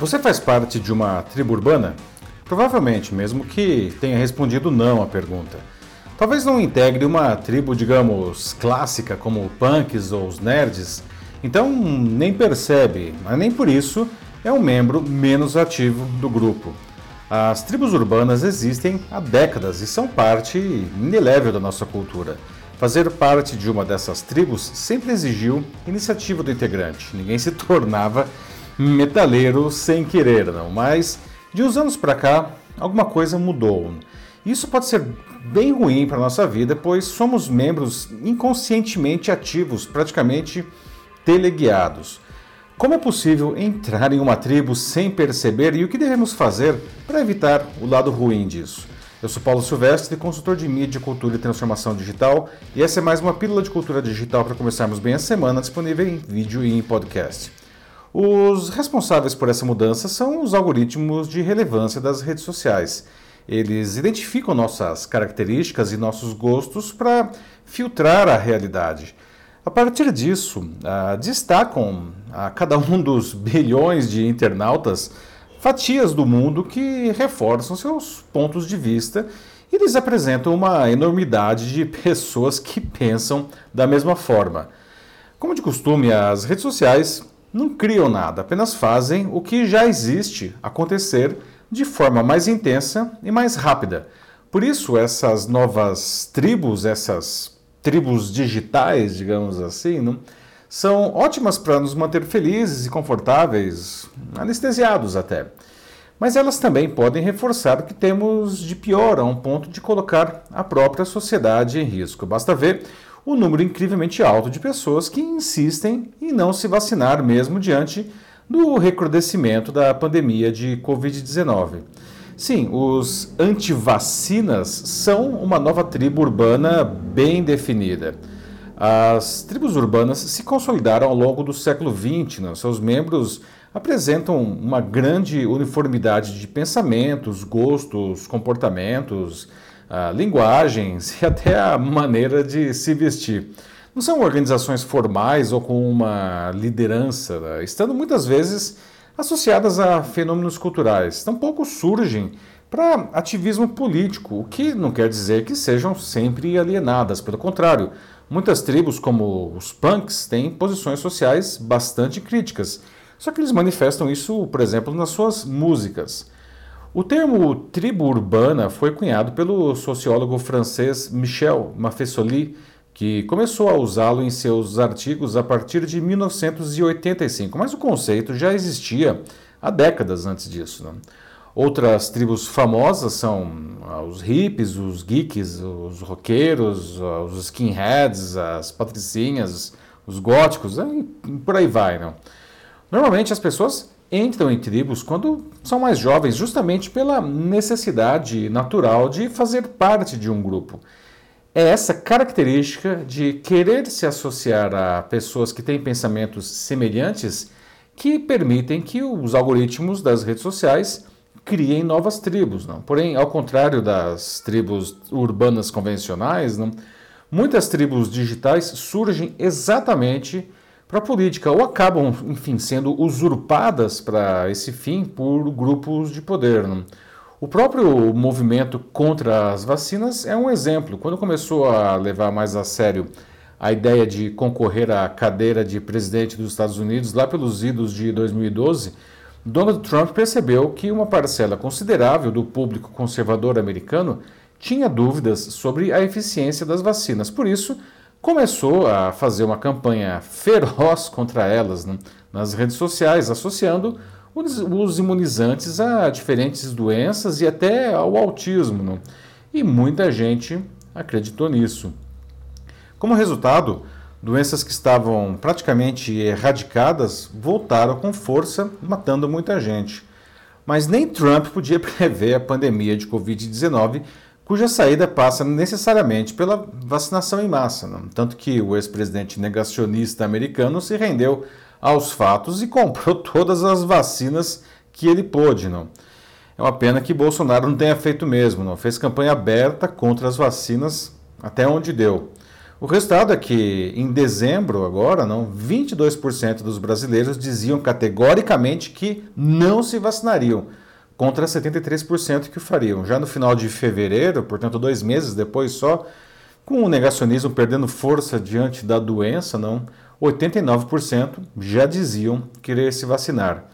Você faz parte de uma tribo urbana? Provavelmente, mesmo que tenha respondido não à pergunta. Talvez não integre uma tribo, digamos, clássica como punks ou os nerds, então nem percebe, mas nem por isso é um membro menos ativo do grupo. As tribos urbanas existem há décadas e são parte inelével da nossa cultura. Fazer parte de uma dessas tribos sempre exigiu iniciativa do integrante. Ninguém se tornava metaleiro sem querer, não. Mas de uns anos para cá, alguma coisa mudou. Isso pode ser bem ruim para nossa vida, pois somos membros inconscientemente ativos, praticamente teleguiados. Como é possível entrar em uma tribo sem perceber e o que devemos fazer para evitar o lado ruim disso? Eu sou Paulo Silvestre, consultor de mídia, cultura e transformação digital, e essa é mais uma pílula de cultura digital para começarmos bem a semana, disponível em vídeo e em podcast. Os responsáveis por essa mudança são os algoritmos de relevância das redes sociais. Eles identificam nossas características e nossos gostos para filtrar a realidade. A partir disso, uh, destacam a cada um dos bilhões de internautas fatias do mundo que reforçam seus pontos de vista e lhes apresentam uma enormidade de pessoas que pensam da mesma forma. Como de costume, as redes sociais não criam nada, apenas fazem o que já existe acontecer de forma mais intensa e mais rápida. Por isso, essas novas tribos, essas tribos digitais, digamos assim, não, são ótimas para nos manter felizes e confortáveis, anestesiados até. Mas elas também podem reforçar o que temos de pior, a um ponto de colocar a própria sociedade em risco. Basta ver o número incrivelmente alto de pessoas que insistem em não se vacinar mesmo diante do recrudescimento da pandemia de Covid-19. Sim, os antivacinas são uma nova tribo urbana bem definida. As tribos urbanas se consolidaram ao longo do século XX. Né? Seus membros apresentam uma grande uniformidade de pensamentos, gostos, comportamentos, linguagens e até a maneira de se vestir. Não são organizações formais ou com uma liderança, né? estando muitas vezes associadas a fenômenos culturais. Tampouco surgem para ativismo político, o que não quer dizer que sejam sempre alienadas. Pelo contrário, muitas tribos, como os punks, têm posições sociais bastante críticas. Só que eles manifestam isso, por exemplo, nas suas músicas. O termo tribo urbana foi cunhado pelo sociólogo francês Michel Maffesoli, que começou a usá-lo em seus artigos a partir de 1985, mas o conceito já existia há décadas antes disso. Né? Outras tribos famosas são ah, os hippies, os geeks, os roqueiros, ah, os skinheads, as patricinhas, os góticos, e por aí vai. Né? Normalmente as pessoas entram em tribos quando são mais jovens, justamente pela necessidade natural de fazer parte de um grupo. É essa característica de querer se associar a pessoas que têm pensamentos semelhantes que permitem que os algoritmos das redes sociais criem novas tribos. Não? Porém, ao contrário das tribos urbanas convencionais, não? muitas tribos digitais surgem exatamente para a política ou acabam, enfim, sendo usurpadas para esse fim por grupos de poder. Né? O próprio movimento contra as vacinas é um exemplo. Quando começou a levar mais a sério a ideia de concorrer à cadeira de presidente dos Estados Unidos lá pelos idos de 2012, Donald Trump percebeu que uma parcela considerável do público conservador americano tinha dúvidas sobre a eficiência das vacinas. Por isso, começou a fazer uma campanha feroz contra elas né, nas redes sociais, associando os, imunizantes a diferentes doenças e até ao autismo. Né? E muita gente acreditou nisso. Como resultado, doenças que estavam praticamente erradicadas voltaram com força, matando muita gente. Mas nem Trump podia prever a pandemia de Covid-19 cuja saída passa necessariamente pela vacinação em massa. Tanto que o ex-presidente negacionista americano se rendeu aos fatos e comprou todas as vacinas que ele pôde. É uma pena que Bolsonaro não tenha feito mesmo, não fez campanha aberta contra as vacinas até onde deu. O resultado é que em dezembro agora, não, 22% dos brasileiros diziam categoricamente que não se vacinariam, contra 73% que o fariam. Já no final de fevereiro, portanto dois meses depois só, com o negacionismo perdendo força diante da doença, não, 89% já diziam querer se vacinar.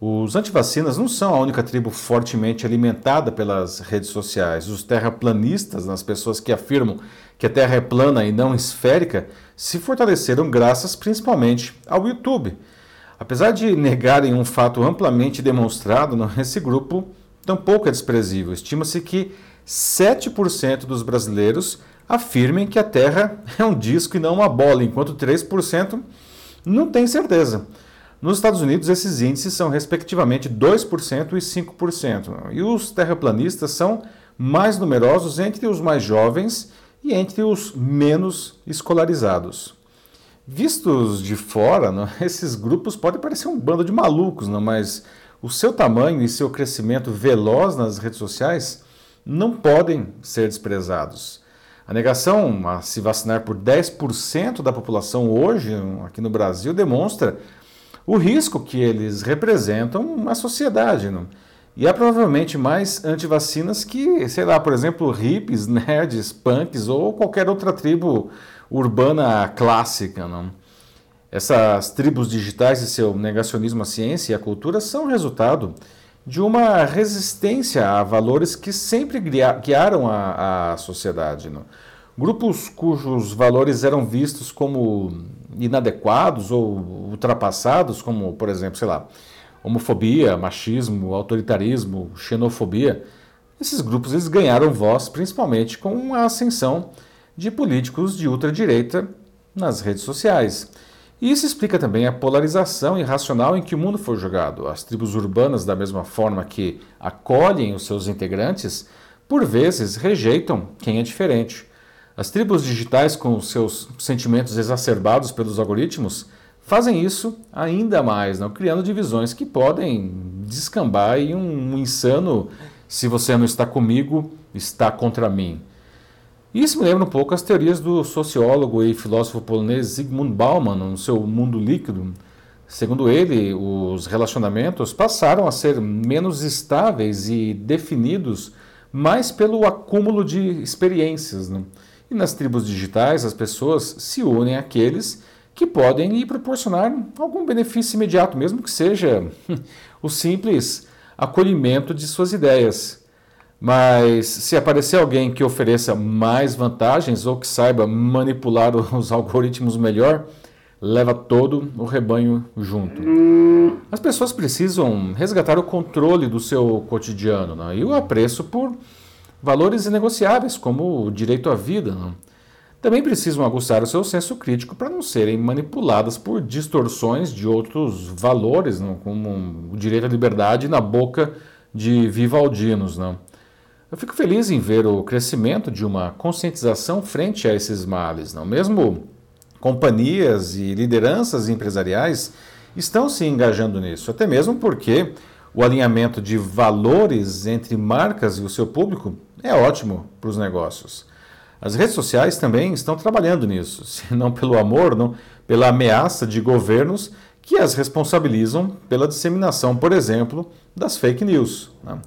Os antivacinas não são a única tribo fortemente alimentada pelas redes sociais. Os terraplanistas, as pessoas que afirmam que a Terra é plana e não esférica, se fortaleceram graças principalmente ao YouTube. Apesar de negarem um fato amplamente demonstrado, esse grupo tampouco é desprezível. Estima-se que 7% dos brasileiros afirmem que a Terra é um disco e não uma bola, enquanto 3% não tem certeza. Nos Estados Unidos, esses índices são respectivamente 2% e 5%. E os terraplanistas são mais numerosos entre os mais jovens e entre os menos escolarizados. Vistos de fora, não, esses grupos podem parecer um bando de malucos, não, mas o seu tamanho e seu crescimento veloz nas redes sociais não podem ser desprezados. A negação a se vacinar por 10% da população hoje, aqui no Brasil, demonstra o risco que eles representam à sociedade. Não? E há provavelmente mais antivacinas que, sei lá, por exemplo, hippies, nerds, punks ou qualquer outra tribo urbana clássica. Não? Essas tribos digitais e seu negacionismo à ciência e à cultura são resultado de uma resistência a valores que sempre guiaram a, a sociedade. Não? Grupos cujos valores eram vistos como inadequados ou ultrapassados, como, por exemplo, sei lá, homofobia, machismo, autoritarismo, xenofobia, esses grupos eles ganharam voz principalmente com a ascensão de políticos de ultradireita nas redes sociais. E isso explica também a polarização irracional em que o mundo foi jogado. As tribos urbanas, da mesma forma que acolhem os seus integrantes, por vezes rejeitam quem é diferente. As tribos digitais, com seus sentimentos exacerbados pelos algoritmos, fazem isso ainda mais, não? criando divisões que podem descambar em um, insano se você não está comigo, está contra mim. Isso me lembra um pouco as teorias do sociólogo e filósofo polonês Zygmunt Bauman no seu Mundo Líquido. Segundo ele, os relacionamentos passaram a ser menos estáveis e definidos mais pelo acúmulo de experiências. Né? E nas tribos digitais, as pessoas se unem àqueles que podem lhe proporcionar algum benefício imediato, mesmo que seja o simples acolhimento de suas ideias. Mas se aparecer alguém que ofereça mais vantagens ou que saiba manipular os algoritmos melhor, leva todo o rebanho junto. As pessoas precisam resgatar o controle do seu cotidiano né? e o apreço por valores inegociáveis, como o direito à vida. Não? Também precisam aguçar o seu senso crítico para não serem manipuladas por distorções de outros valores, não? como o direito à liberdade na boca de vivaldinos. Não? Eu fico feliz em ver o crescimento de uma conscientização frente a esses males. Não? Mesmo companhias e lideranças empresariais estão se engajando nisso, até mesmo porque o alinhamento de valores entre marcas e o seu público é ótimo para os negócios. As redes sociais também estão trabalhando nisso, se não pelo amor, não, pela ameaça de governos que as responsabilizam pela disseminação, por exemplo, das fake news. Né?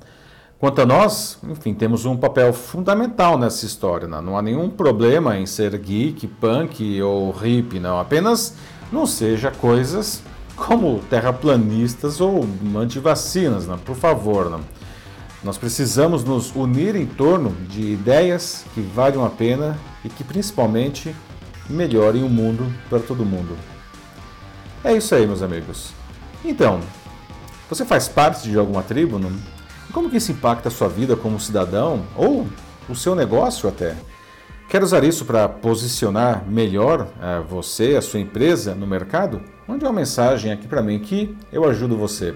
Quanto a nós, enfim, temos um papel fundamental nessa história. Né? Não há nenhum problema em ser geek, punk ou hippie, não. Apenas não seja coisas como terraplanistas ou antivacinas, né? por favor. Né? Nós precisamos nos unir em torno de ideias que valham a pena e que principalmente melhorem o mundo para todo mundo. É isso aí, meus amigos. Então, você faz parte de alguma tribo? Não? Como que isso impacta a sua vida como cidadão ou o seu negócio até? Quer usar isso para posicionar melhor uh, você, a sua empresa no mercado? Mande uma mensagem aqui para mim que eu ajudo você.